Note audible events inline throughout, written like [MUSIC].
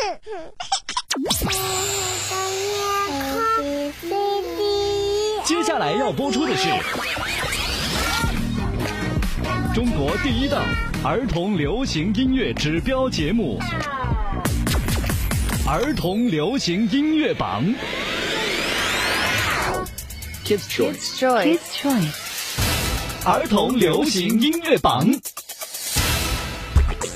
[LAUGHS] 接下来要播出的是中国第一档儿童流行音乐指标节目——儿童流行音乐榜。Kids Choice，Joy，Choice，儿童流行音乐榜。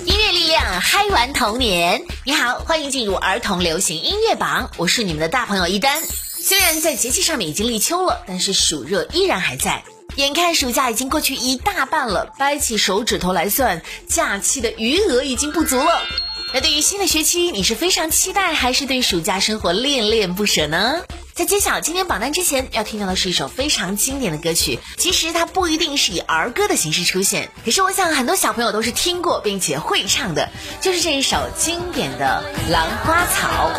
音乐力量，嗨玩童年。你好，欢迎进入儿童流行音乐榜，我是你们的大朋友一丹。虽然在节气上面已经立秋了，但是暑热依然还在。眼看暑假已经过去一大半了，掰起手指头来算，假期的余额已经不足了。那对于新的学期，你是非常期待，还是对暑假生活恋恋不舍呢？在揭晓今天榜单之前，要听到的是一首非常经典的歌曲。其实它不一定是以儿歌的形式出现，可是我想很多小朋友都是听过并且会唱的，就是这一首经典的《兰花草》。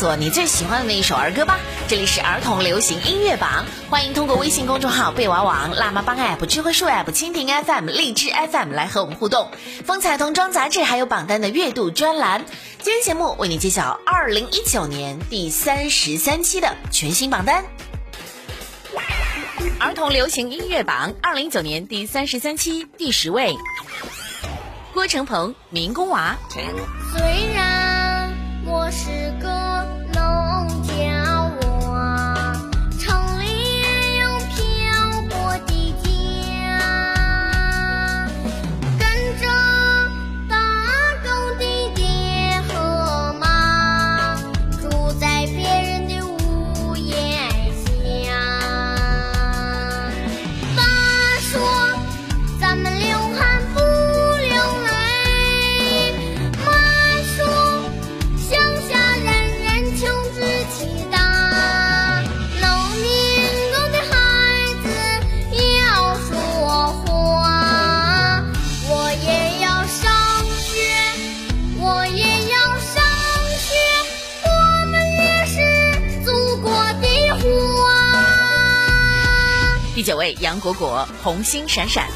做你最喜欢的那一首儿歌吧！这里是儿童流行音乐榜，欢迎通过微信公众号“贝娃网”、辣妈帮 app、智慧树 app、蜻蜓 FM、荔枝 FM 来和我们互动。风采童装杂志还有榜单的月度专栏。今天节目为你揭晓二零一九年第三十三期的全新榜单。儿童流行音乐榜二零一九年第三十三期第十位，郭成鹏《民工娃》。虽然我是个第九位，杨果果《红星闪闪》。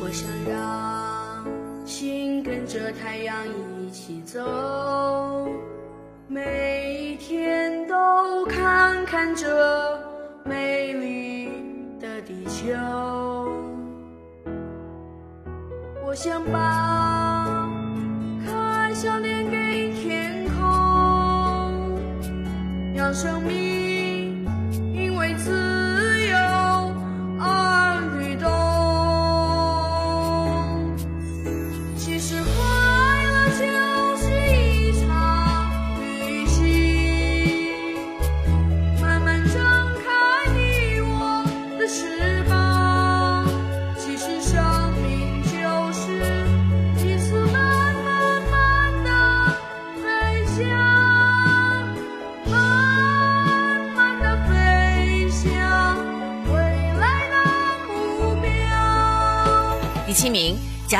我想让心跟着太阳一起走，每天都看看这美丽的地球。我想把可爱笑脸给天空，让生命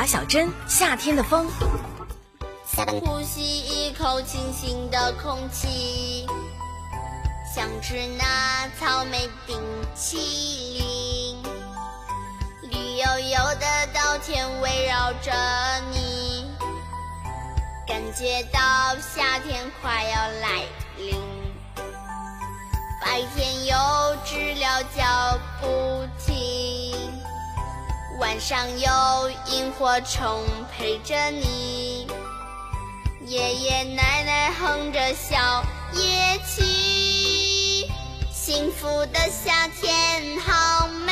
小珍《夏天的风》。呼吸一口清新的空气，想吃那草莓冰淇淋，绿油油的稻田围绕着你，感觉到夏天快要来临。白天有知了脚步停，晚上有萤火虫陪着你。爷爷奶奶哼着小夜曲，幸福的夏天好美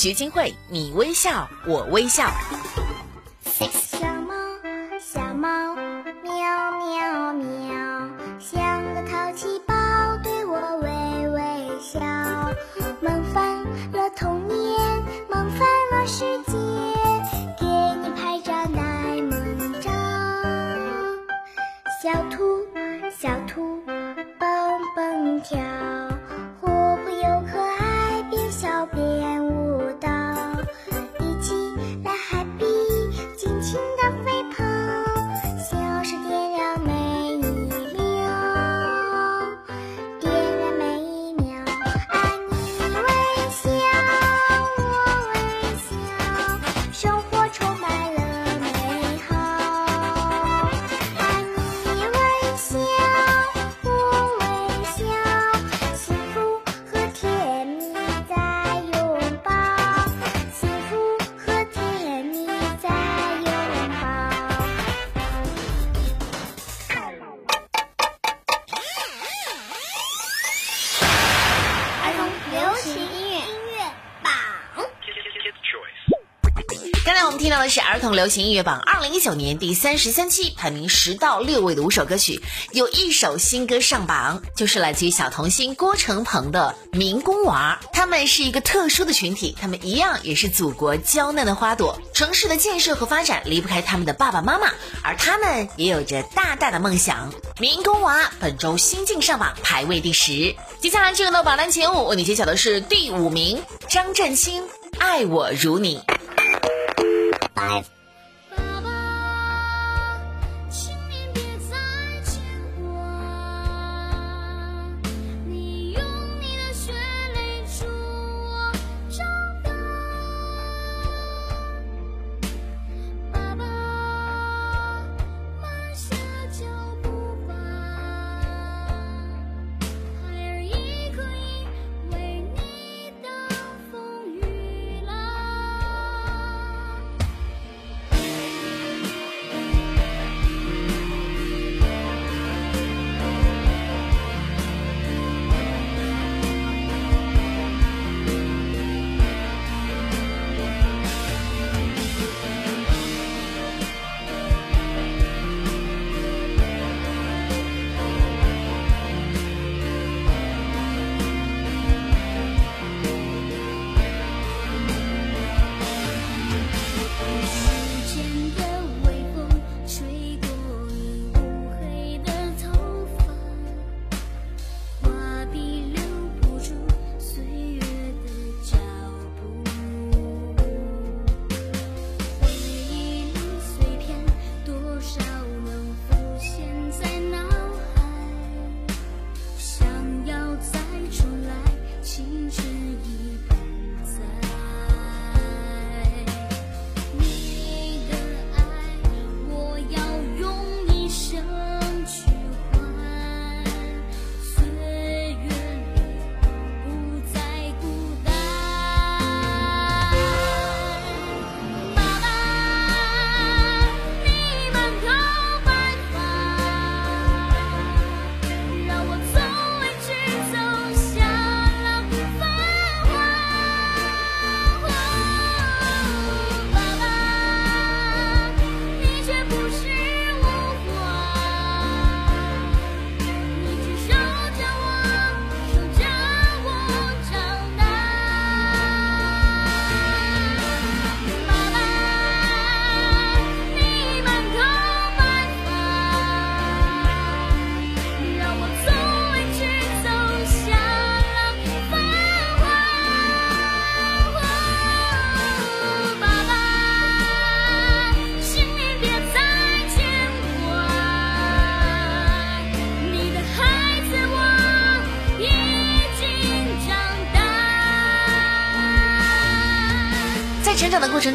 徐金慧《你微笑我微笑》。儿童流行音乐榜二零一九年第三十三期排名十到六位的五首歌曲，有一首新歌上榜，就是来自于小童星郭成鹏的《民工娃》。他们是一个特殊的群体，他们一样也是祖国娇嫩的花朵。城市的建设和发展离不开他们的爸爸妈妈，而他们也有着大大的梦想。《民工娃》本周新晋上榜，排位第十。接下来进入到榜单前五，为你揭晓的是第五名，张震清《爱我如你》。爸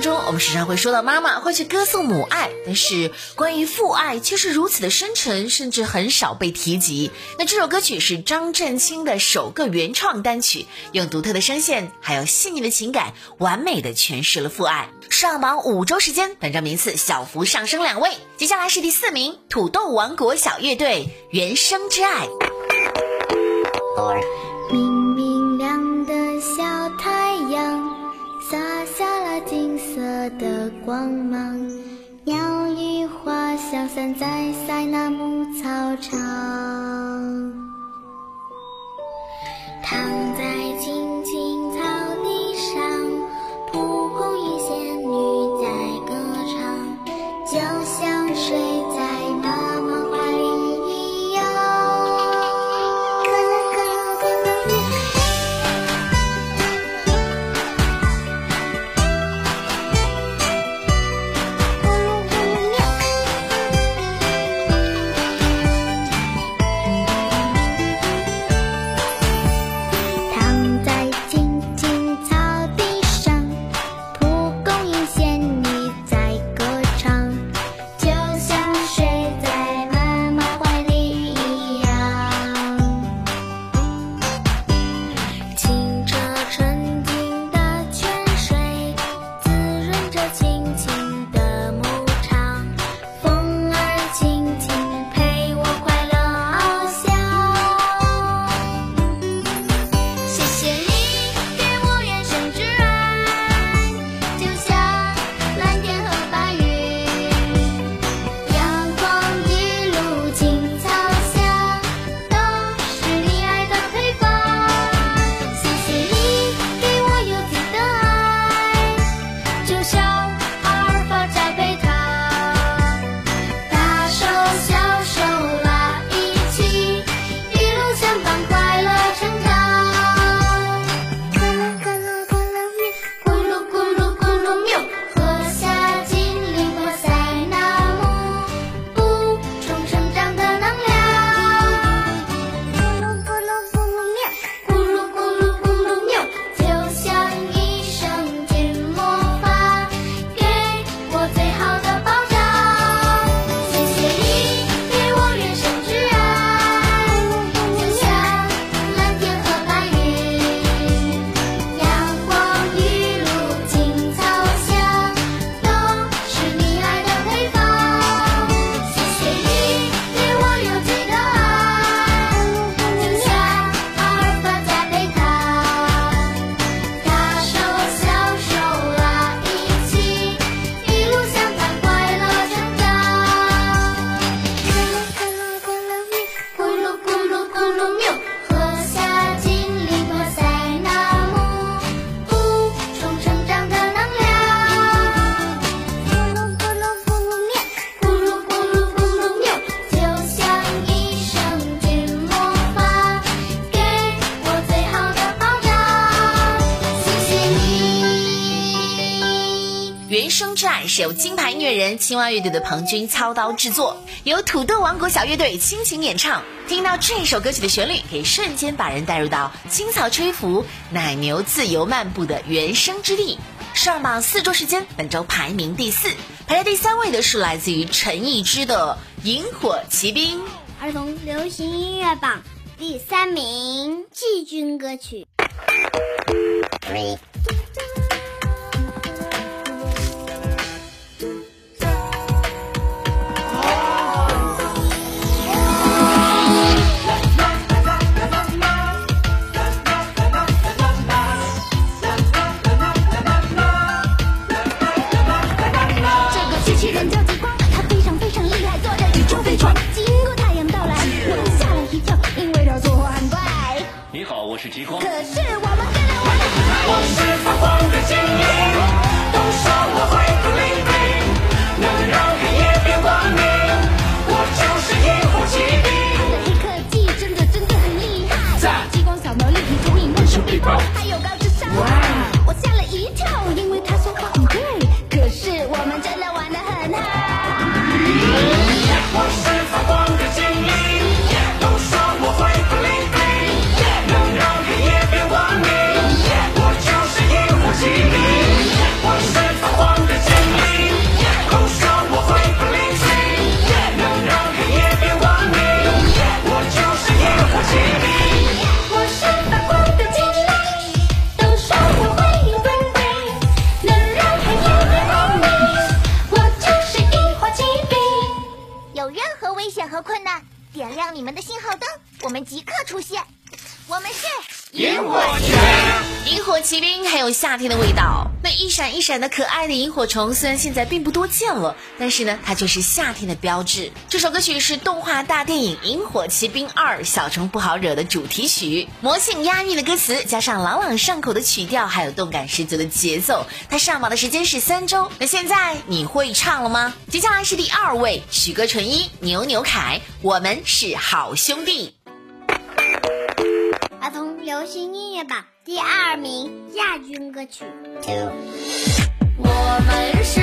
中，我们时常会说到妈妈，会去歌颂母爱，但是关于父爱却是如此的深沉，甚至很少被提及。那这首歌曲是张震清的首个原创单曲，用独特的声线，还有细腻的情感，完美的诠释了父爱。上榜五周时间，本周名次小幅上升两位。接下来是第四名，土豆王国小乐队《原生之爱》。光芒鸟语花香散在塞纳牧草场。是由金牌音乐人青蛙乐队的彭军操刀制作由土豆王国小乐队倾情演唱听到这首歌曲的旋律可以瞬间把人带入到青草吹拂奶牛自由漫步的原生之地。上榜四周时间本周排名第四排在第三位的是来自于陈艺之的萤火骑兵。儿童流行音乐榜第三名季军歌曲。three 闪的可爱的萤火虫，虽然现在并不多见了，但是呢，它就是夏天的标志。这首歌曲是动画大电影《萤火骑兵二：小虫不好惹》的主题曲，魔性押韵的歌词，加上朗朗上口的曲调，还有动感十足的节奏。它上榜的时间是三周。那现在你会唱了吗？接下来是第二位，许歌纯一、牛牛凯，我们是好兄弟。儿童流行音乐榜第二名亚军歌曲。我们是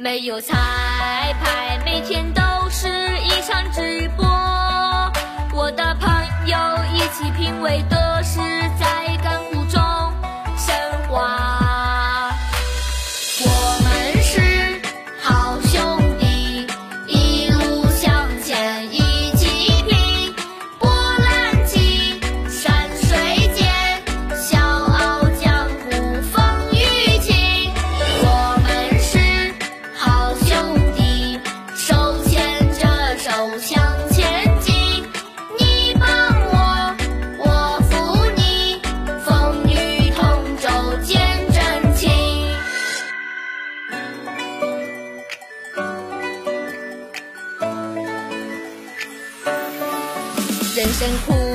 没有彩排，每天都是一场直播。我的朋友一起品味的是在想哭。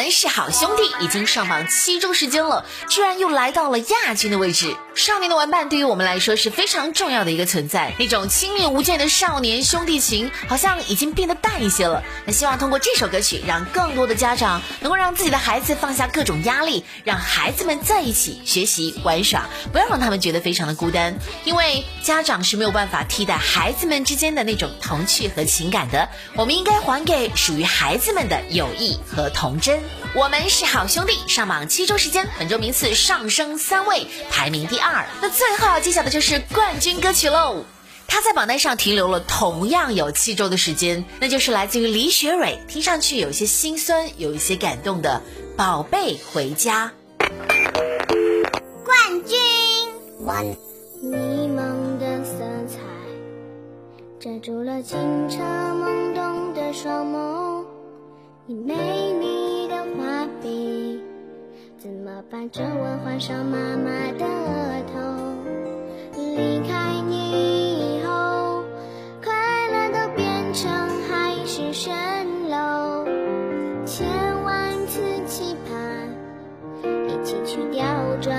们是好兄弟，已经上榜七周时间了，居然又来到了亚军的位置。少年的玩伴对于我们来说是非常重要的一个存在，那种亲密无间的少年兄弟情好像已经变得淡一些了。那希望通过这首歌曲，让更多的家长能够让自己的孩子放下各种压力，让孩子们在一起学习玩耍，不要让他们觉得非常的孤单，因为家长是没有办法替代孩子们之间的那种童趣和情感的。我们应该还给属于孩子们的友谊和童真。我们是好兄弟，上榜七周时间，本周名次上升三位，排名第二。那最后要揭晓的就是冠军歌曲喽。它在榜单上停留了同样有七周的时间，那就是来自于李雪蕊，听上去有些心酸，有一些感动的《宝贝回家》。冠军。迷蒙的色彩遮住了清澈懵懂的双眸，你美我把皱纹画上妈妈的额头？离开你以后，快乐都变成海市蜃楼，千万次期盼。一起去调转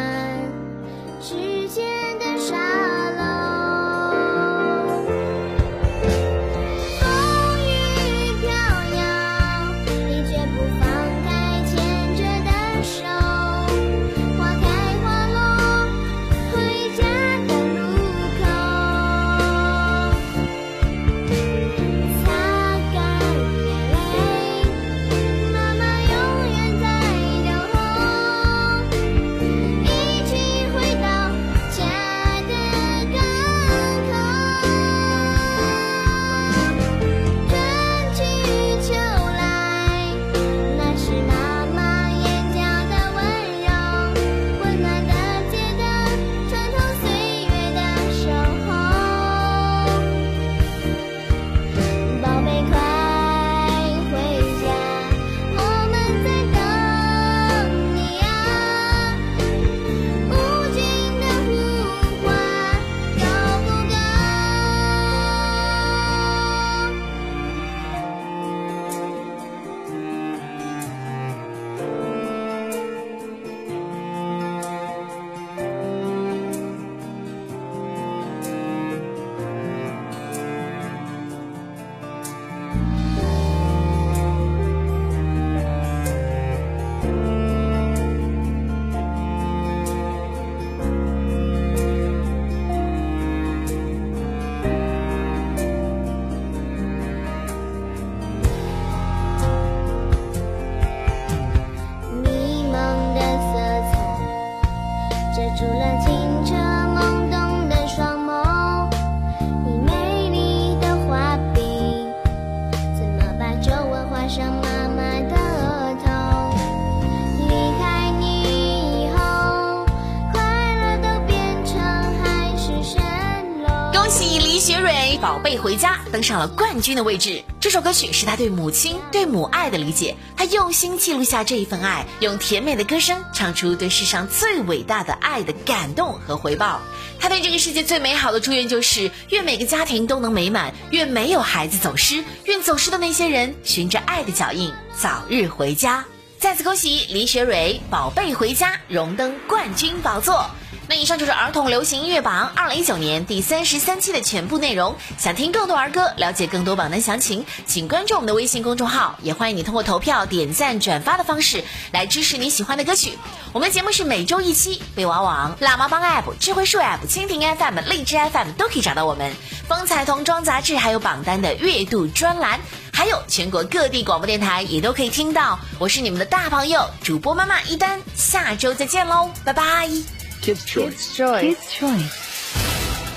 登上了冠军的位置。这首歌曲是他对母亲、对母爱的理解，他用心记录下这一份爱，用甜美的歌声唱出对世上最伟大的爱的感动和回报。他对这个世界最美好的祝愿就是：愿每个家庭都能美满，愿没有孩子走失，愿走失的那些人循着爱的脚印早日回家。再次恭喜李雪蕊《宝贝回家》荣登冠军宝座。那以上就是儿童流行音乐榜二零一九年第三十三期的全部内容。想听更多儿歌，了解更多榜单详情，请关注我们的微信公众号，也欢迎你通过投票、点赞、转发的方式来支持你喜欢的歌曲。我们的节目是每周一期，贝娃网、辣妈帮 App、智慧树 App、蜻蜓 FM、荔枝 FM 都可以找到我们。风采童装杂志还有榜单的月度专栏。还有全国各地广播电台也都可以听到。我是你们的大朋友主播妈妈一丹，下周再见喽，拜拜。Kids Choice，Kids Choice，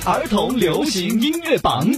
儿童流行音乐榜。